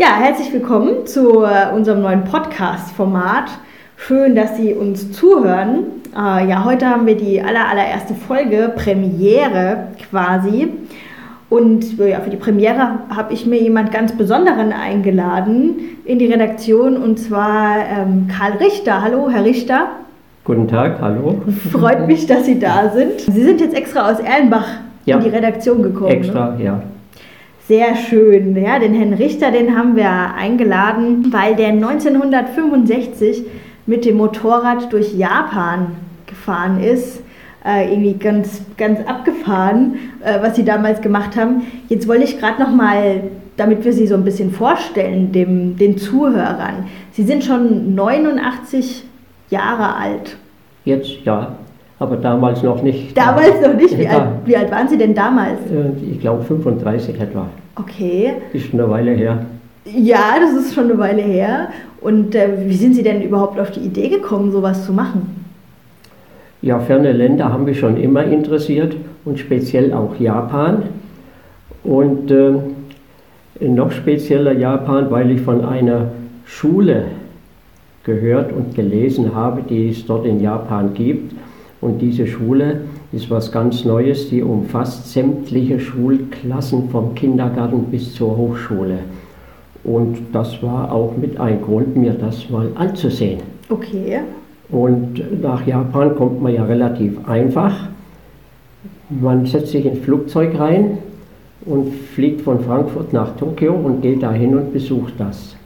Ja, herzlich willkommen zu äh, unserem neuen Podcast-Format. Schön, dass Sie uns zuhören. Äh, ja, heute haben wir die aller, allererste Folge, Premiere quasi. Und ja, für die Premiere habe ich mir jemand ganz Besonderen eingeladen in die Redaktion und zwar ähm, Karl Richter. Hallo, Herr Richter. Guten Tag, hallo. Freut mich, dass Sie da sind. Sie sind jetzt extra aus Erlenbach ja. in die Redaktion gekommen. Extra, ne? ja. Sehr schön. Ja, den Herrn Richter, den haben wir eingeladen, weil der 1965 mit dem Motorrad durch Japan gefahren ist. Äh, irgendwie ganz, ganz abgefahren, äh, was sie damals gemacht haben. Jetzt wollte ich gerade noch mal, damit wir sie so ein bisschen vorstellen, dem, den Zuhörern. Sie sind schon 89 Jahre alt. Jetzt ja, aber damals noch nicht. Damals noch nicht? Wie, alt, wie alt waren Sie denn damals? Äh, ich glaube 35 etwa. Okay. Ist schon eine Weile her. Ja, das ist schon eine Weile her. Und äh, wie sind Sie denn überhaupt auf die Idee gekommen, sowas zu machen? Ja, ferne Länder haben mich schon immer interessiert und speziell auch Japan. Und äh, noch spezieller Japan, weil ich von einer Schule gehört und gelesen habe, die es dort in Japan gibt. Und diese Schule ist was ganz Neues, die umfasst sämtliche Schulklassen vom Kindergarten bis zur Hochschule. Und das war auch mit ein Grund, mir das mal anzusehen. Okay. Und nach Japan kommt man ja relativ einfach. Man setzt sich ins Flugzeug rein und fliegt von Frankfurt nach Tokio und geht dahin und besucht das.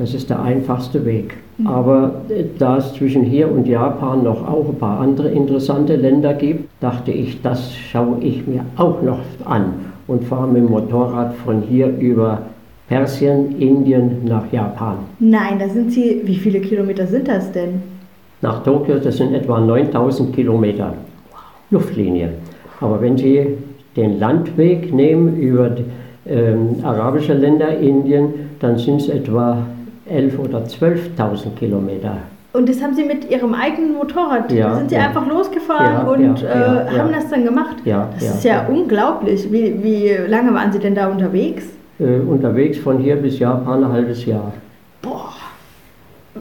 Das ist der einfachste Weg. Mhm. Aber äh, da es zwischen hier und Japan noch auch ein paar andere interessante Länder gibt, dachte ich, das schaue ich mir auch noch an und fahre mit dem Motorrad von hier über Persien, Indien nach Japan. Nein, da sind Sie, wie viele Kilometer sind das denn? Nach Tokio, das sind etwa 9000 Kilometer Luftlinie. Aber wenn Sie den Landweg nehmen über ähm, arabische Länder, Indien, dann sind es etwa 11.000 oder 12.000 Kilometer. Und das haben Sie mit Ihrem eigenen Motorrad, ja, sind Sie ja. einfach losgefahren ja, und äh, haben das dann gemacht? Ja, das ist ja, unglaublich. Wie, wie lange waren Sie denn da unterwegs? Äh, unterwegs von hier bis Japan ein halbes Jahr. Boah.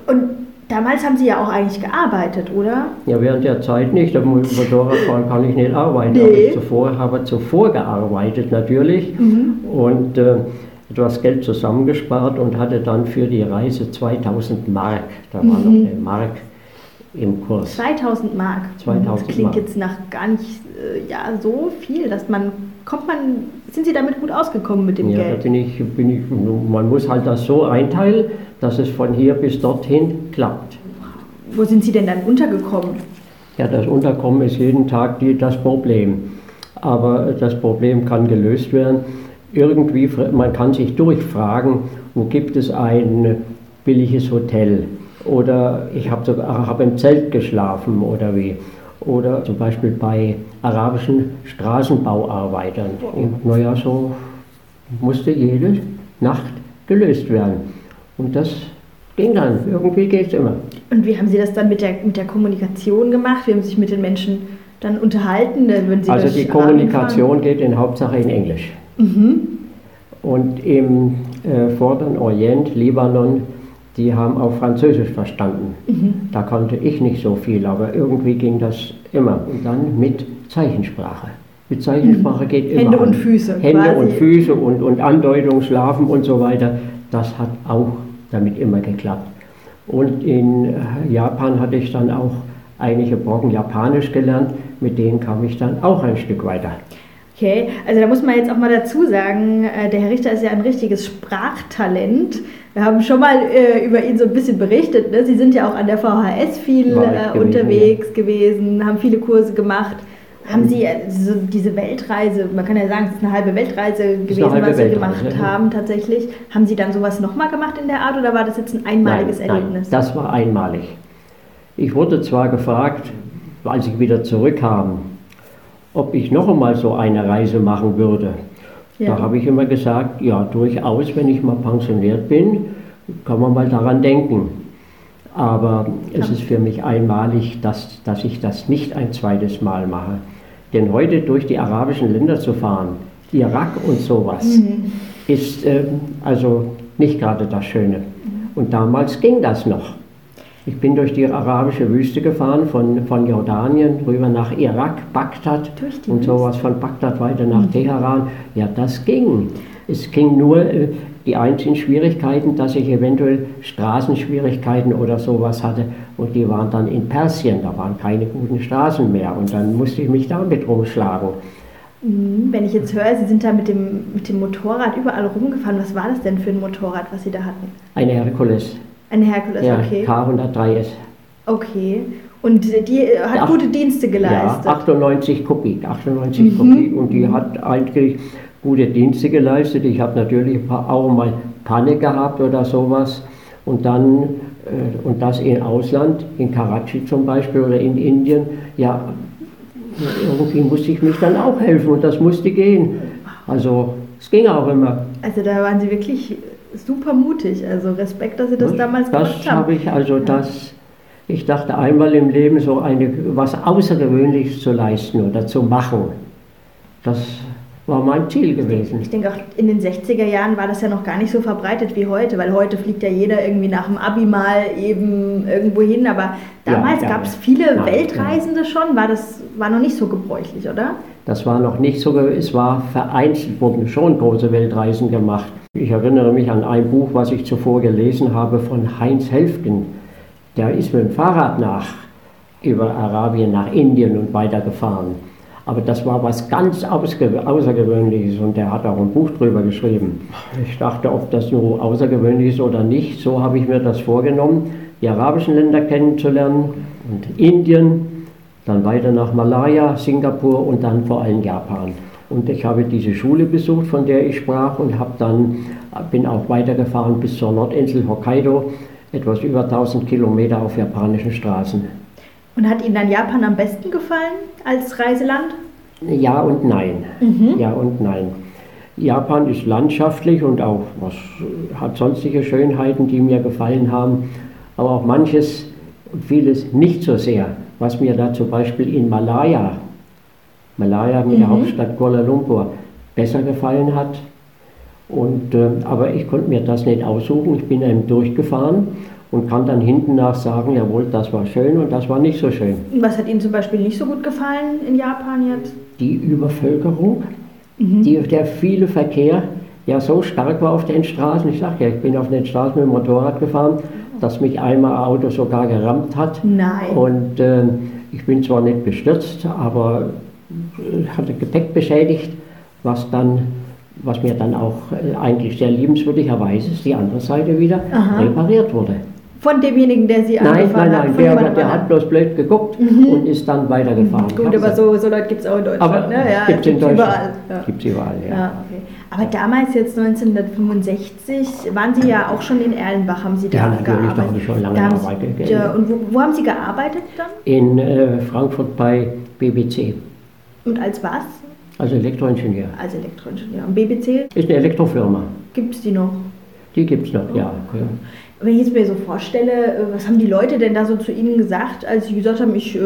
Und damals haben Sie ja auch eigentlich gearbeitet, oder? Ja, während der Zeit nicht. Am Motorradfahren kann ich nicht arbeiten. Nee. Aber ich zuvor, habe zuvor gearbeitet natürlich. Mhm. Und äh, etwas Geld zusammengespart und hatte dann für die Reise 2000 Mark. Da war noch mhm. eine Mark im Kurs. 2000 Mark. 2000 das klingt Mark. jetzt nach gar nicht äh, ja, so viel, dass man kommt man sind Sie damit gut ausgekommen mit dem ja, Geld? Ja, bin ich, bin ich, man muss halt das so einteilen, dass es von hier bis dorthin klappt. Wo sind Sie denn dann untergekommen? Ja, das Unterkommen ist jeden Tag die, das Problem. Aber das Problem kann gelöst werden irgendwie, man kann sich durchfragen, wo gibt es ein billiges Hotel oder ich habe sogar hab im Zelt geschlafen oder wie. Oder zum Beispiel bei arabischen Straßenbauarbeitern. Und naja, so musste jede Nacht gelöst werden. Und das ging dann, irgendwie geht es immer. Und wie haben Sie das dann mit der, mit der Kommunikation gemacht? Wie haben Sie sich mit den Menschen dann unterhalten? Wenn Sie also die Kommunikation geht in Hauptsache in Englisch. Mhm. Und im äh, Vorderen Orient, Libanon, die haben auch Französisch verstanden. Mhm. Da konnte ich nicht so viel, aber irgendwie ging das immer. Und dann mit Zeichensprache. Mit Zeichensprache mhm. geht immer. Hände und Füße. Hände quasi. und Füße und, und Andeutung, Schlafen und so weiter. Das hat auch damit immer geklappt. Und in äh, Japan hatte ich dann auch einige Brocken Japanisch gelernt. Mit denen kam ich dann auch ein Stück weiter. Okay, also da muss man jetzt auch mal dazu sagen, äh, der Herr Richter ist ja ein richtiges Sprachtalent. Wir haben schon mal äh, über ihn so ein bisschen berichtet. Ne? Sie sind ja auch an der VHS viel äh, unterwegs ja. gewesen, haben viele Kurse gemacht. Haben Sie äh, so diese Weltreise, man kann ja sagen, es ist eine halbe Weltreise gewesen, was Weltreise, Sie gemacht ja. haben tatsächlich. Haben Sie dann sowas nochmal gemacht in der Art oder war das jetzt ein einmaliges nein, Erlebnis? Nein, das war einmalig. Ich wurde zwar gefragt, als ich wieder zurückkam, ob ich noch einmal so eine Reise machen würde. Ja. Da habe ich immer gesagt, ja, durchaus, wenn ich mal pensioniert bin, kann man mal daran denken. Aber ja. es ist für mich einmalig, dass, dass ich das nicht ein zweites Mal mache. Denn heute durch die arabischen Länder zu fahren, Irak und sowas, mhm. ist, äh, also nicht gerade das Schöne. Und damals ging das noch. Ich bin durch die arabische Wüste gefahren, von, von Jordanien rüber nach Irak, Bagdad und sowas von Bagdad weiter nach Teheran. Ja, das ging. Es ging nur äh, die einzigen Schwierigkeiten, dass ich eventuell Straßenschwierigkeiten oder sowas hatte und die waren dann in Persien, da waren keine guten Straßen mehr und dann musste ich mich damit rumschlagen. Mhm, Wenn ich jetzt höre, Sie sind da mit dem, mit dem Motorrad überall rumgefahren, was war das denn für ein Motorrad, was Sie da hatten? Eine Herkules, Ein Herkules, ja, okay. K103S. Okay. Und die äh, hat Ja. gute Dienste Ja, geleistet. 98 Kubik, 98 Kubik und die hat eigentlich gute Dienste geleistet. Ich habe natürlich auch mal Panne gehabt oder sowas und dann, äh, und das im Ausland, in Karachi zum Beispiel oder in Indien, ja, irgendwie musste ich mich dann auch helfen und das musste gehen. Also es ging auch immer. Also da waren Sie wirklich super mutig. Also Respekt, dass Sie das damals gemacht Das haben. habe ich also das. Ich dachte einmal im Leben so eine, was Außergewöhnliches zu leisten oder zu machen. Das war mein Ziel gewesen. Ich denke auch in den 60er Jahren war das ja noch gar nicht so verbreitet wie heute, weil heute fliegt ja jeder irgendwie nach dem Abi mal eben irgendwo hin, aber damals ja, gab es ja. viele Nein, Weltreisende schon, war das war noch nicht so gebräuchlich, oder? Das war noch nicht so, es war vereinzelt, wurden schon große Weltreisen gemacht. Ich erinnere mich an ein Buch, was ich zuvor gelesen habe von Heinz Helfgen. Der ist mit dem Fahrrad nach, über Arabien nach Indien und weitergefahren. Aber das war was ganz Außergewöhnliches und der hat auch ein Buch drüber geschrieben. Ich dachte, ob das nur außergewöhnlich ist oder nicht, so habe ich mir das vorgenommen, die arabischen Länder kennenzulernen und Indien, dann weiter nach Malaya, Singapur und dann vor allem Japan. Und ich habe diese Schule besucht, von der ich sprach und habe dann, bin auch weitergefahren bis zur Nordinsel Hokkaido, etwas über 1000 Kilometer auf japanischen Straßen. Und hat Ihnen dann Japan am besten gefallen als Reiseland? Ja und nein. Ja und nein. Japan ist landschaftlich und auch was hat sonstige Schönheiten, die mir gefallen haben, aber auch manches vieles nicht so sehr, was mir da zum Beispiel in Malaya, Malaya mit der Hauptstadt Kuala Lumpur, besser gefallen hat. Und, äh, aber ich konnte mir das nicht aussuchen. Ich bin eben durchgefahren und kann dann hinten nach sagen, jawohl, das war schön und das war nicht so schön. Was hat Ihnen zum Beispiel nicht so gut gefallen in Japan jetzt? die Übervölkerung, die, der viele Verkehr ja so stark war auf den Straßen. Ich sage ja, ich bin auf den Straßen mit dem Motorrad gefahren, dass mich einmal ein Auto sogar gerammt hat. Nein. Und äh, ich bin zwar nicht gestürzt, aber hatte Gepäck beschädigt, was dann was mir dann auch äh, eigentlich sehr liebenswürdigerweise ist die andere Seite wieder Aha. repariert wurde. Von demjenigen, der Sie Nein, angefahren nein, hat? nein, von der, der hat bloß blöd geguckt und ist dann weitergefahren. Gut, aber so, so Leute gibt es auch in Deutschland. Aber ne? ja, gibt's in Deutschland. überall. Ja. Gibt es überall, ja. Ja, okay. Aber damals, jetzt 1965, waren Sie ja auch schon in Erlenbach, haben Sie da Ja, natürlich, da gearbeitet? habe ich schon lange gearbeitet. Ja, und wo, wo haben Sie gearbeitet dann? In äh, Frankfurt bei BBC, Und als was? also Elektroingenieur. Als Elektroingenieur. Und BBC, Ist eine Elektrofirma. gibt es die noch? Die gibt es noch, ja. ja. Wenn ich jetzt mir so vorstelle, äh, was haben die Leute denn da so zu Ihnen gesagt, als Sie gesagt haben, ich äh,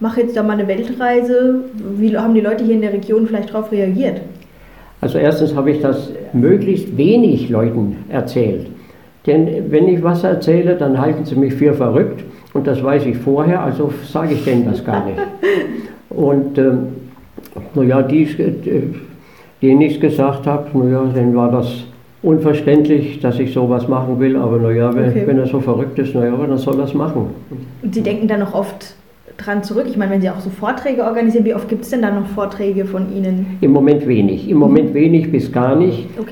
mache jetzt da mal eine Weltreise? Wie haben die Leute hier in der Region vielleicht darauf reagiert? Also erstens habe ich das möglichst wenig Leuten erzählt. Denn wenn ich was erzähle, dann halten sie mich für verrückt und das weiß ich vorher, also sage ich denen das gar nicht. Und ähm, naja, die, äh, denen ich es gesagt habe, naja, denen war das unverständlich, dass ich sowas machen will, aber naja, wenn, Okay. wenn er so verrückt ist, naja, dann soll er es machen. Und Sie denken da noch oft dran zurück? Ich meine, wenn Sie auch so Vorträge organisieren, wie oft gibt es denn da noch Vorträge von Ihnen? Im Moment wenig, im Moment wenig bis gar nicht. Okay.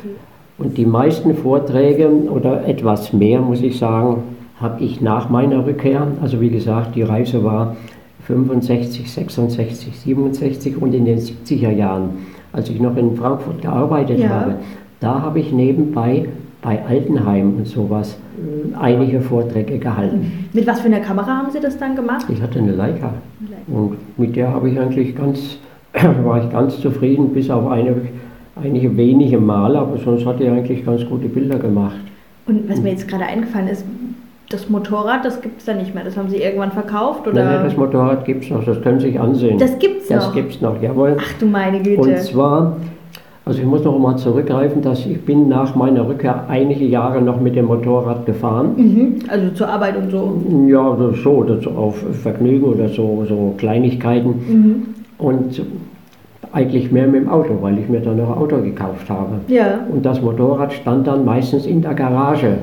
Und die meisten Vorträge oder etwas mehr, muss ich sagen, habe ich nach meiner Rückkehr, also wie gesagt, die Reise war 65, 66, 67 und in den 70er Jahren, als ich noch in Frankfurt gearbeitet Ja. habe, da habe ich nebenbei bei Altenheim und sowas äh, einige Vorträge gehalten. Mit was für einer Kamera haben Sie das dann gemacht? Ich hatte eine Leica und mit der habe ich eigentlich ganz, war ich ganz zufrieden, bis auf eine, einige wenige Male, aber sonst hatte ich eigentlich ganz gute Bilder gemacht. Und was mir jetzt gerade eingefallen ist, das Motorrad, das gibt es da nicht mehr. Das haben Sie irgendwann verkauft? Oder? Nein, das Motorrad gibt es noch, das können Sie sich ansehen. Das gibt's Das noch? gibt es noch, jawohl. Ach du meine Güte. Und zwar, Also ich muss noch mal zurückgreifen, dass ich bin nach meiner Rückkehr einige Jahre noch mit dem Motorrad gefahren. Mhm. Also zur Arbeit und so. Ja, so, so auf Vergnügen oder so, so Kleinigkeiten. Mhm. Und eigentlich mehr mit dem Auto, weil ich mir dann noch ein Auto gekauft habe. Ja. Und das Motorrad stand dann meistens in der Garage.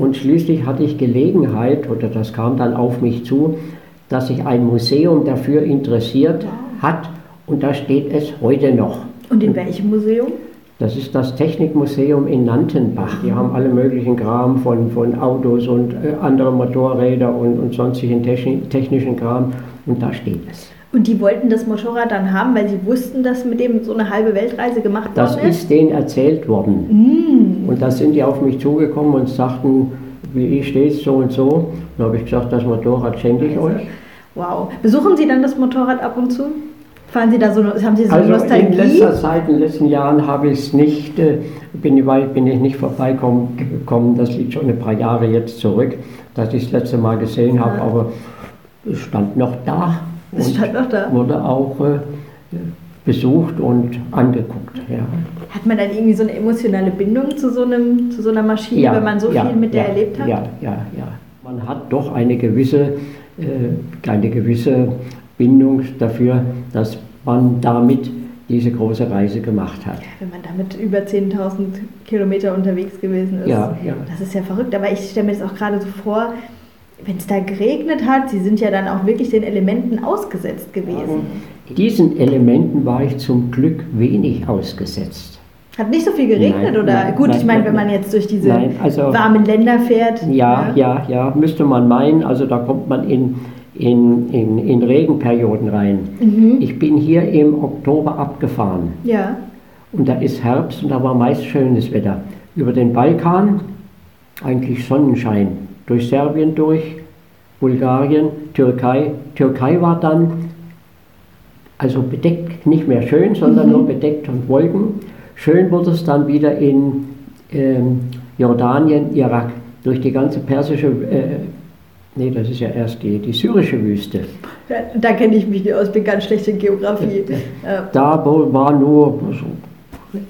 Und schließlich hatte ich Gelegenheit, oder das kam dann auf mich zu, dass sich ein Museum dafür interessiert hat. Und da steht es heute noch. Und in welchem Museum? Das ist das Technikmuseum in Nantenbach. Die haben alle möglichen Kram von, von Autos und äh, andere Motorräder und, und sonstigen techni technischen Kram. Und da steht es. Und die wollten das Motorrad dann haben, weil sie wussten, dass mit dem so eine halbe Weltreise gemacht Das worden ist? ist denen erzählt worden. Mm. Und da sind die auf mich zugekommen und sagten, wie steht es so und so. Dann habe ich gesagt, das Motorrad schenke ich euch. Wow. Besuchen Sie dann das Motorrad ab und zu? Fahren Sie da so, haben Sie so Also Nostalgie? in letzter Zeit, in den letzten Jahren habe ich es nicht, äh, bin, bin ich nicht vorbeigekommen. Das liegt schon ein paar Jahre jetzt zurück, dass ich das letzte Mal gesehen habe, Ja. aber es stand noch da Es stand noch da. wurde auch äh, besucht und angeguckt. Ja. Hat man dann irgendwie so eine emotionale Bindung zu so, einem, zu so einer Maschine, wenn man so ja, viel mit der ja, erlebt hat? Ja, ja, ja. Man hat doch eine gewisse, äh, eine gewisse Bindung dafür, dass man damit diese große Reise gemacht hat. Wenn man damit über 10.000 Kilometer unterwegs gewesen ist. Ja, ja. Das ist ja verrückt, aber ich stelle mir das auch gerade so vor, wenn es da geregnet hat, Sie sind ja dann auch wirklich den Elementen ausgesetzt gewesen. Diesen Elementen war ich zum Glück wenig ausgesetzt. Hat nicht so viel geregnet Nein, oder? nein, Gut, nein, ich meine, wenn man jetzt durch diese also- warmen Länder fährt. Ja, ja, ja, müsste man meinen. Also da kommt man in, in, in, in Regenperioden rein. Mhm. Ich bin hier im Oktober abgefahren. Ja. Und da ist Herbst und da war meist schönes Wetter. Über den Balkan eigentlich Sonnenschein. Durch Serbien durch, Bulgarien, Türkei. Türkei war dann also bedeckt, nicht mehr schön, sondern Mhm. nur bedeckt und Wolken. Schön wurde es dann wieder in ähm, Jordanien, Irak, durch die ganze persische, äh, nee, das ist ja erst die, die syrische Wüste. Da, da kenne ich mich nicht aus, bin ganz schlecht in Geografie. Äh, Da war nur so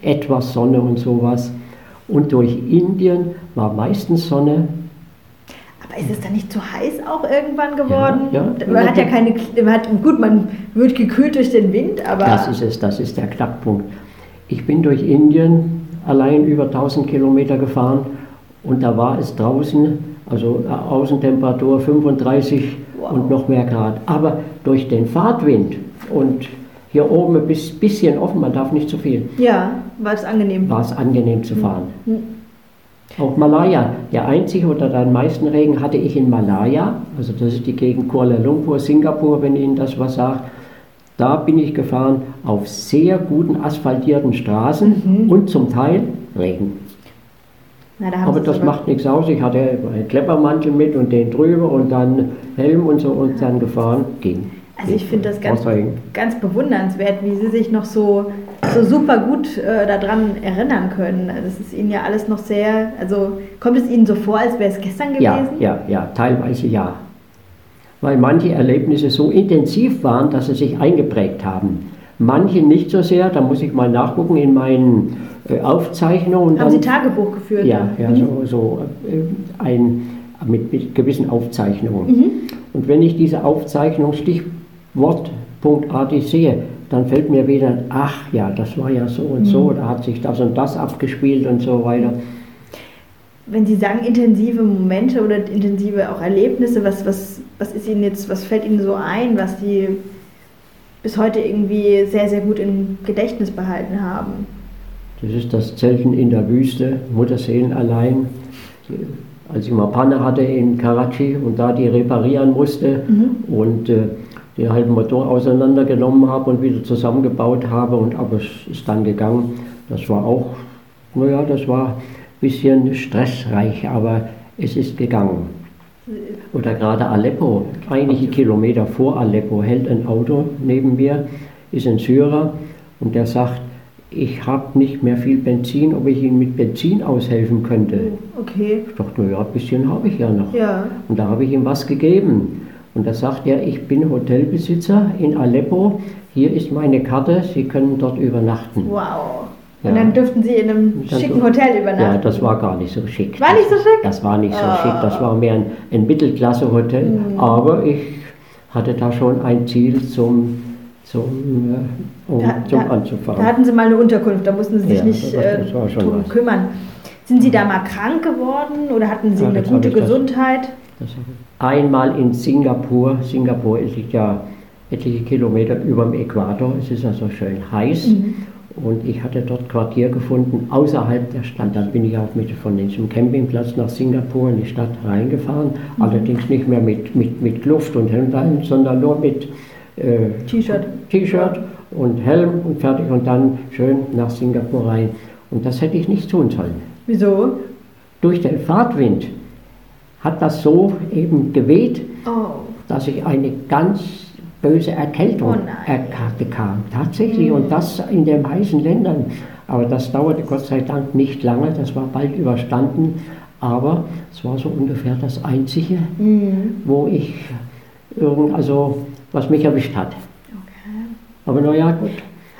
etwas Sonne und sowas. Und durch Indien war meistens Sonne. Aber ist es dann nicht zu heiß auch irgendwann geworden? Ja, ja. Man hat ja keine, man hat, gut, man wird gekühlt durch den Wind, aber Das ist es, das ist der Knackpunkt. Ich bin durch Indien allein über 1000 Kilometer gefahren und da war es draußen, also äh, Außentemperatur 35 Wow. und noch mehr Grad. Aber durch den Fahrtwind und hier oben ein bis- bisschen offen, man darf nicht zu viel, ja, war es angenehm. war es angenehm zu fahren. Hm. Auch Malaya, der einzige oder der am meisten Regen hatte ich in Malaya, also das ist die Gegend Kuala Lumpur, Singapur, wenn Ihnen das was sagt. Da bin ich gefahren auf sehr guten asphaltierten Straßen Mhm. und zum Teil Regen. Na, da Aber das es macht nichts aus. Ich hatte einen Kleppermantel mit und den drüber und dann Helm und so und dann gefahren, ging. Also ich finde das ganz, ganz bewundernswert, wie Sie sich noch so, so super gut äh, daran erinnern können. Also Das ist Ihnen ja alles noch sehr, also kommt es Ihnen so vor, als wäre es gestern gewesen? Ja, ja, ja, teilweise ja. Weil manche Erlebnisse so intensiv waren, dass sie sich eingeprägt haben. Manche nicht so sehr, da muss ich mal nachgucken in meinen äh, Aufzeichnungen. Haben Sie dann- Tagebuch geführt? Ja, ja Mhm. so, so äh, ein, mit, mit gewissen Aufzeichnungen. Mhm. Und wenn ich diese Aufzeichnung stichwortpunktartig sehe, dann fällt mir wieder, ach ja, das war ja so und Mhm. so, da hat sich das und das abgespielt und so weiter. Wenn Sie sagen intensive Momente oder intensive auch Erlebnisse, was, was, was ist Ihnen jetzt, was fällt Ihnen so ein, was Sie bis heute irgendwie sehr, sehr gut im Gedächtnis behalten haben? Das ist das Zelten in der Wüste, Mutterseelen allein. Als ich mal Panne hatte in Karachi und da die reparieren musste Mhm. und äh, den halben Motor auseinandergenommen habe und wieder zusammengebaut habe und aber es ist dann gegangen. Das war auch, naja, das war ein bisschen stressreich, aber es ist gegangen. Oder gerade Aleppo, einige Kilometer vor Aleppo hält ein Auto neben mir, ist ein Syrer und der sagt, ich habe nicht mehr viel Benzin, ob ich Ihnen mit Benzin aushelfen könnte. Okay, Ich dachte, naja, ein bisschen habe ich ja noch. ja. Und da habe ich ihm was gegeben. Und da sagt er, ich bin Hotelbesitzer in Aleppo, hier ist meine Karte, Sie können dort übernachten. Wow. Ja. Und dann dürften Sie in einem Dann schicken Hotel übernachten. Ja, das war gar nicht so schick. War nicht so schick? Das war nicht so schick, das war mehr ein, ein Mittelklasse-Hotel, Mhm. aber ich hatte da schon ein Ziel zum, zum, äh, um, Da- zum da- anzufahren. Da hatten Sie mal eine Unterkunft, da mussten Sie sich Ja, nicht das- äh, das schon drum was. kümmern. Sind Sie da mal krank geworden oder hatten Sie Ja, eine gute ich das- Gesundheit? Das einmal in Singapur. Singapur liegt ja etliche Kilometer über dem Äquator. Es ist also schön heiß. Mhm. Und ich hatte dort Quartier gefunden außerhalb der Stadt. Dann bin ich auch mit von diesem Campingplatz nach Singapur in die Stadt reingefahren. Mhm. Allerdings nicht mehr mit, mit, mit Luft und Hemd, sondern nur mit äh, T-Shirt. T-Shirt und Helm und fertig und dann schön nach Singapur rein. Und das hätte ich nicht tun sollen. Wieso? Durch den Fahrtwind hat das so eben geweht, Oh. dass ich eine ganz böse Erkältung Oh bekam. Tatsächlich, und das in den heißen Ländern. Aber das dauerte Gott sei Dank nicht lange, das war bald überstanden. Aber es war so ungefähr das Einzige, Mhm. wo ich irgend, also was mich erwischt hat. Okay. Aber naja, gut.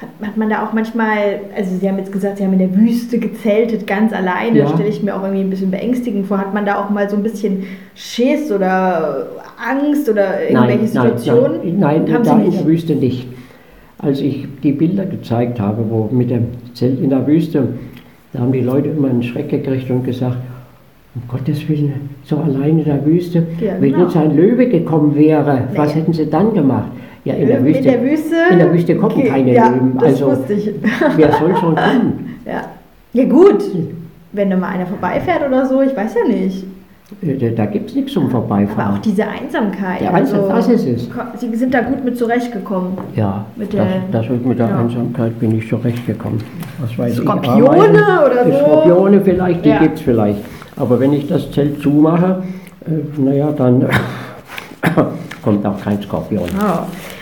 Hat, man da auch manchmal, also Sie haben jetzt gesagt, Sie haben in der Wüste gezeltet, ganz alleine, Ja. stelle ich mir auch irgendwie ein bisschen beängstigend vor. Hat man da auch mal so ein bisschen Schiss oder Angst oder irgendwelche Situationen? Nein, nein, nein Haben da Sie in der Wüste nicht. Als ich die Bilder gezeigt habe, wo mit dem Zelt in der Wüste, da haben die Leute immer einen Schreck gekriegt und gesagt, um Gottes Willen, so allein in der Wüste, Ja, wenn genau. jetzt ein Löwe gekommen wäre, was Nee. hätten sie dann gemacht? Ja, in der Wüste, in der Wüste? in der Wüste kommen keine ja, Löwen. Das Also wusste ich. wer soll schon kommen? Ja. ja, gut. Wenn da mal einer vorbeifährt oder so, ich weiß ja nicht. Äh, Da gibt es nichts zum Aber auch Vorbeifahren. diese Einsamkeit. Ja, Einsam- das ist es. Sie sind da gut mit zurechtgekommen. Ja, Mit das, der- das mit der ja. Einsamkeit bin ich zurechtgekommen. Was weiß Skorpione ich, oder so? Skorpione vielleicht, die Ja. gibt es vielleicht. Aber wenn ich das Zelt zumache, äh, naja, dann kommt auch kein Skorpion. Oh.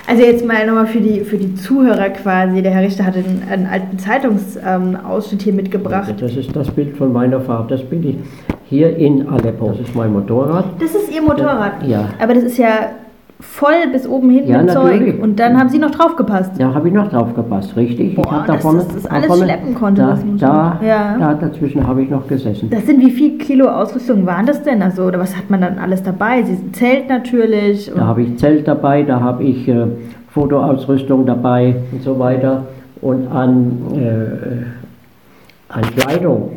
Also jetzt mal nochmal für die, für die Zuhörer quasi. Der Herr Richter hat einen, einen alten Zeitungsausschnitt ähm, Ausschnitt hier mitgebracht. Das ist das Bild von meiner Fahrt. Das bin ich hier in Aleppo. Das ist mein Motorrad. Das ist Ihr Motorrad. Ja. Aber das ist ja voll bis oben hin Ja, mit Zeug. natürlich. Und dann haben Sie noch draufgepasst. Da habe ich noch drauf gepasst, richtig. Boah, ich hab da vorne, das- das da alles vorne, schleppen konnte, Da, da, ja. da dazwischen habe ich noch gesessen. Das sind wie viel Kilo Ausrüstung waren das denn? Also, oder was hat man dann alles dabei? Sie Zelt natürlich. Da habe ich Zelt dabei, da habe ich äh, Fotoausrüstung dabei und so weiter. Und an, äh, an Kleidung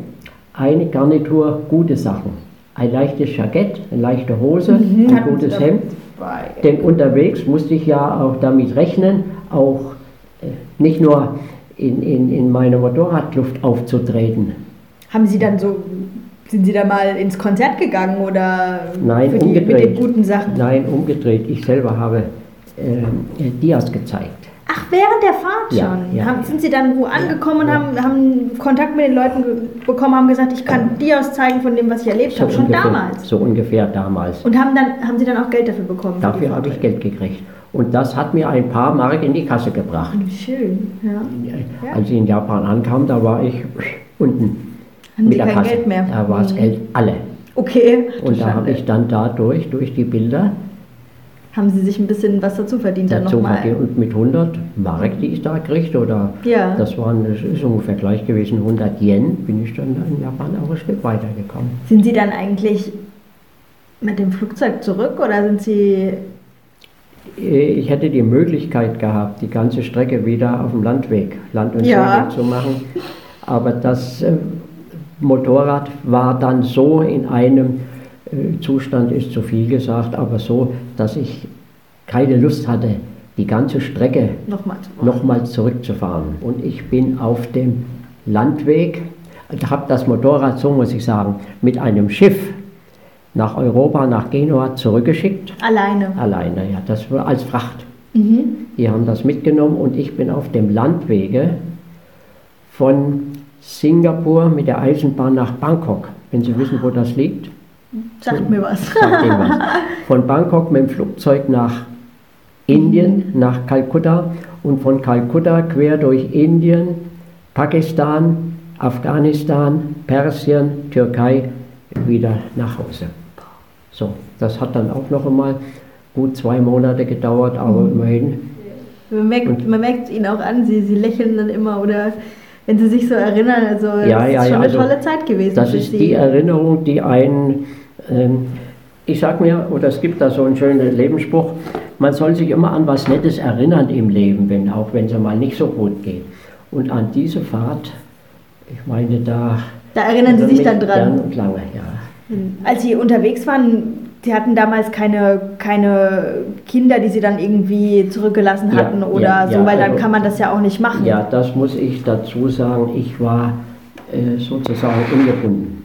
eine Garnitur gute Sachen. Ein leichtes Jackett, eine leichte Hose, ein Mhm. Hatten gutes Hemd. Denn unterwegs musste ich ja auch damit rechnen, auch äh, nicht nur in, in, in meiner Motorradluft aufzutreten. Haben Sie dann so, sind Sie da mal ins Konzert gegangen oder Nein, die, mit den umgedreht. guten Sachen? Nein, umgedreht. Ich selber habe äh, Dias gezeigt. Ach, während der Fahrt schon? Ja, ja. haben, sind Sie dann wo angekommen und ja. haben, haben Kontakt mit den Leuten bekommen, haben gesagt, ich kann dir aus zeigen von dem, was ich erlebt habe, schon ungefähr, damals? So ungefähr damals. Und haben, dann, haben Sie dann auch Geld dafür bekommen? Dafür habe ich? Geld gekriegt. Und das hat mir ein paar Mark in die Kasse gebracht. Schön, ja. Ja. Als ich in Japan ankam, da war ich unten Haben mit der kein Kasse. Geld mehr? Da war das Hm. Geld alle. Okay. Und da habe ich dann dadurch, durch die Bilder, Haben Sie sich ein bisschen was dazu verdient dann nochmal? Und mit 100 Mark, die ich da kriegte, oder Ja. das waren, das ist ungefähr gleich gewesen, 100 Yen, bin ich dann in Japan auch ein Stück weitergekommen. Sind Sie dann eigentlich mit dem Flugzeug zurück oder sind Sie. Äh, Ich hätte die Möglichkeit gehabt, die ganze Strecke wieder auf dem Landweg, Land- und Ja. Seeweg zu machen. Aber das äh, Motorrad war dann so in einem Zustand, ist zu viel gesagt, aber so, dass ich keine Lust hatte, die ganze Strecke Nochmal nochmal zurückzufahren. Und ich bin auf dem Landweg, habe das Motorrad, so muss ich sagen, mit einem Schiff nach Europa, nach Genua zurückgeschickt. Alleine. Alleine, ja, das war als Fracht. Mhm. Die haben das mitgenommen und ich bin auf dem Landwege von Singapur mit der Eisenbahn nach Bangkok. Wenn Sie wissen, wo das liegt, Sagt mir was. sagt was. Von Bangkok mit dem Flugzeug nach Indien, nach Kalkutta und von Kalkutta quer durch Indien, Pakistan, Afghanistan, Persien, Türkei wieder nach Hause. So, das hat dann auch noch einmal gut zwei Monate gedauert, aber Mhm. immerhin. Man merkt, man merkt ihnen auch an, sie, sie lächeln dann immer oder wenn sie sich so erinnern, also Ja, das ist ja, schon ja, eine also tolle Zeit gewesen Das ist die Erinnerung, die einen, ich sag mir, oder es gibt da so einen schönen Lebensspruch, man soll sich immer an was Nettes erinnern im Leben, wenn, auch wenn es mal nicht so gut geht. Und an diese Fahrt, ich meine, da da erinnern Sie sich dann dran. Und lange, ja. Als Sie unterwegs waren, Sie hatten damals keine, keine Kinder, die Sie dann irgendwie zurückgelassen Ja, hatten oder ja, so, ja, weil dann also- kann man das ja auch nicht machen. Ja, das muss ich dazu sagen. Ich war äh, sozusagen ungebunden.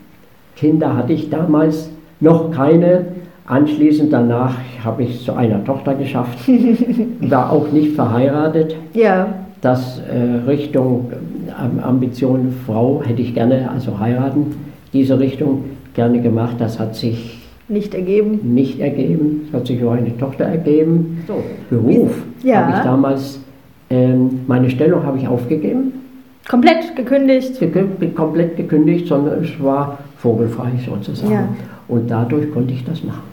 Kinder hatte ich damals noch keine. Anschließend danach habe ich es zu einer Tochter geschafft. war auch nicht verheiratet. Ja, Das äh, Richtung äh, Ambition Frau hätte ich gerne, also heiraten, diese Richtung gerne gemacht. Das hat sich nicht ergeben. nicht ergeben. Es hat sich nur eine Tochter ergeben. So, Beruf ja. habe ich damals, ähm, meine Stellung habe ich aufgegeben, Komplett gekündigt. gekü- komplett gekündigt, sondern es war vogelfrei sozusagen. Ja. Und dadurch konnte ich das machen.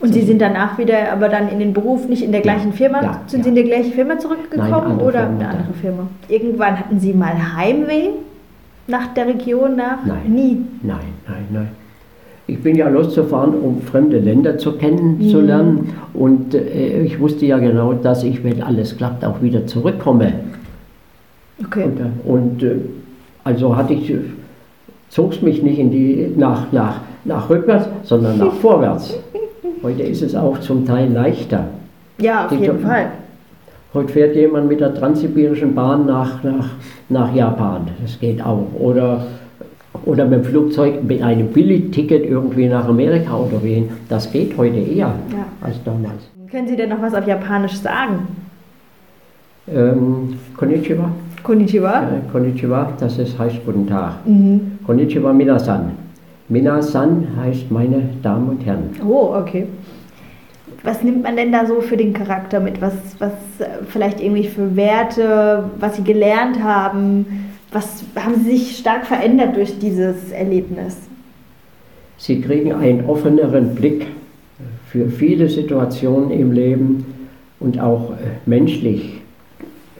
Und Sie sind danach wieder, aber dann in den Beruf, nicht in der gleichen Firma? Ja, sind ja. Sie in die gleiche Firma zurückgekommen Nein, andere oder Firma, eine ja. andere Firma? Irgendwann hatten Sie mal Heimweh nach der Region nach? Nein. Nie. Nein, nein, nein. Ich bin ja loszufahren, um fremde Länder zu kennenzulernen. Und äh, ich wusste ja genau, dass ich, wenn alles klappt, auch wieder zurückkomme. Okay. Und, äh, und äh, also hatte ich, zog es mich nicht in die, nach, nach, nach rückwärts, sondern nach vorwärts. Heute ist es auch zum Teil leichter. Ja, auf Die jeden Fall. Heute fährt jemand mit der transsibirischen Bahn nach, nach, nach Japan. Das geht auch. Oder, oder mit dem Flugzeug mit einem Billigticket irgendwie nach Amerika oder wohin. Das geht heute eher Ja. als damals. Können Sie denn noch was auf Japanisch sagen? Ähm, konnichiwa. Konnichiwa. Äh, konnichiwa, das ist, heißt Guten Tag. Mhm. Konnichiwa Minasan. Minasan heißt meine Damen und Herren. Oh, okay. Was nimmt man denn da so für den Charakter mit? Was, was äh, vielleicht irgendwie für Werte, was Sie gelernt haben? Was haben Sie sich stark verändert durch dieses Erlebnis? Sie kriegen einen offeneren Blick für viele Situationen im Leben und auch äh, menschlich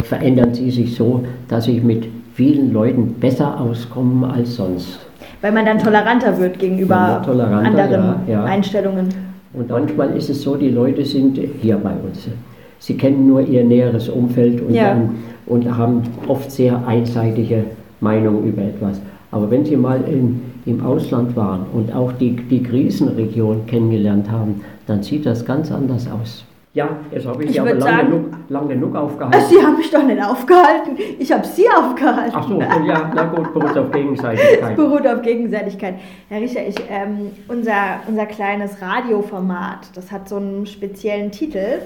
verändern sie sich so, dass sie mit vielen Leuten besser auskommen als sonst. Weil man dann toleranter wird gegenüber toleranter, anderen ja, ja. Einstellungen. Und manchmal ist es so, die Leute sind hier bei uns. Sie kennen nur ihr näheres Umfeld und, Ja. dann, und haben oft sehr einseitige Meinungen über etwas. Aber wenn Sie mal in, im Ausland waren und auch die, die Krisenregion kennengelernt haben, dann sieht das ganz anders aus. Ja, jetzt habe ich, Ich Sie aber würd lang sagen- genug, lang genug aufgehalten. Sie haben mich doch nicht aufgehalten. Ich habe Sie aufgehalten. Ach so, ja, na gut, beruht auf Gegenseitigkeit. beruht auf Gegenseitigkeit. Herr Richter, ich, ähm, unser, unser kleines Radioformat, das hat so einen speziellen Titel.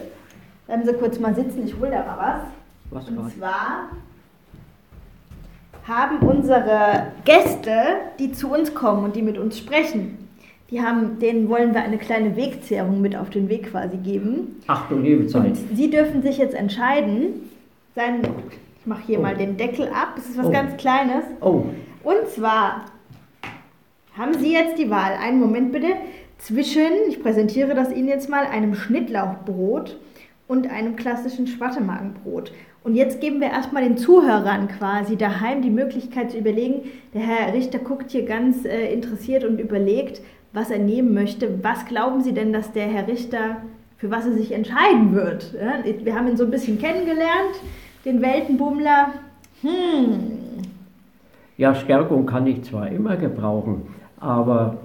Bleiben Sie kurz mal sitzen, ich hole da mal was. Was Und war? zwar haben unsere Gäste, die zu uns kommen und die mit uns sprechen, die haben, denen wollen wir eine kleine Wegzehrung mit auf den Weg quasi geben. Ach du liebe Zeit. Und Sie dürfen sich jetzt entscheiden. Sein, ich mache hier Oh. mal den Deckel ab. Es ist was Oh. ganz Kleines. Oh, Und zwar haben Sie jetzt die Wahl, einen Moment bitte, zwischen, ich präsentiere das Ihnen jetzt mal, einem Schnittlauchbrot und einem klassischen Schwattemagenbrot. Und jetzt geben wir erstmal den Zuhörern quasi daheim die Möglichkeit zu überlegen, der Herr Richter guckt hier ganz äh, interessiert und überlegt, was er nehmen möchte. Was glauben Sie denn, dass der Herr Richter, für was er sich entscheiden wird? Ja, wir haben ihn so ein bisschen kennengelernt, den Weltenbummler. Hm, Ja, Stärkung kann ich zwar immer gebrauchen, aber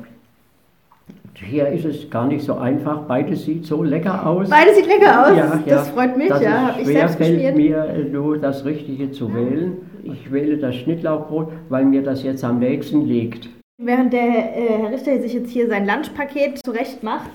hier ist es gar nicht so einfach. Beides sieht so lecker aus. Beides sieht lecker aus. Ja, das ja. freut mich, Dass ja. Habe ich selbst fällt mir äh, nur das Richtige zu wählen. Ich wähle das Schnittlauchbrot, weil mir das jetzt am nächsten liegt. Während der äh, Herr Richter sich jetzt hier sein Lunchpaket zurecht macht,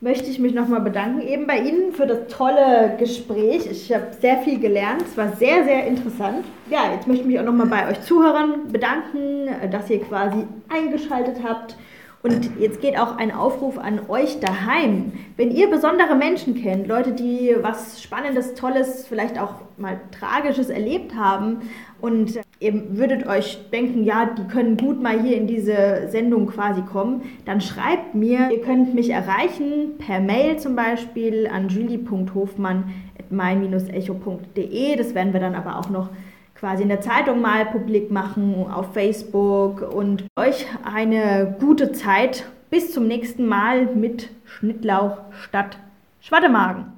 möchte ich mich nochmal bedanken eben bei Ihnen für das tolle Gespräch. Ich habe sehr viel gelernt. Es war sehr, sehr interessant. Ja, jetzt möchte ich mich auch nochmal bei euch Zuhörern bedanken, äh, dass ihr quasi eingeschaltet habt. Und jetzt geht auch ein Aufruf an euch daheim. Wenn ihr besondere Menschen kennt, Leute, die was Spannendes, Tolles, vielleicht auch mal Tragisches erlebt haben und ihr würdet euch denken, ja, die können gut mal hier in diese Sendung quasi kommen, dann schreibt mir. Ihr könnt mich erreichen per Mail zum Beispiel an julie.hofmann.my-echo.de. Das werden wir dann aber auch noch quasi in der Zeitung mal publik machen, auf Facebook und euch eine gute Zeit. Bis zum nächsten Mal mit Schnittlauch statt Schwattemagen.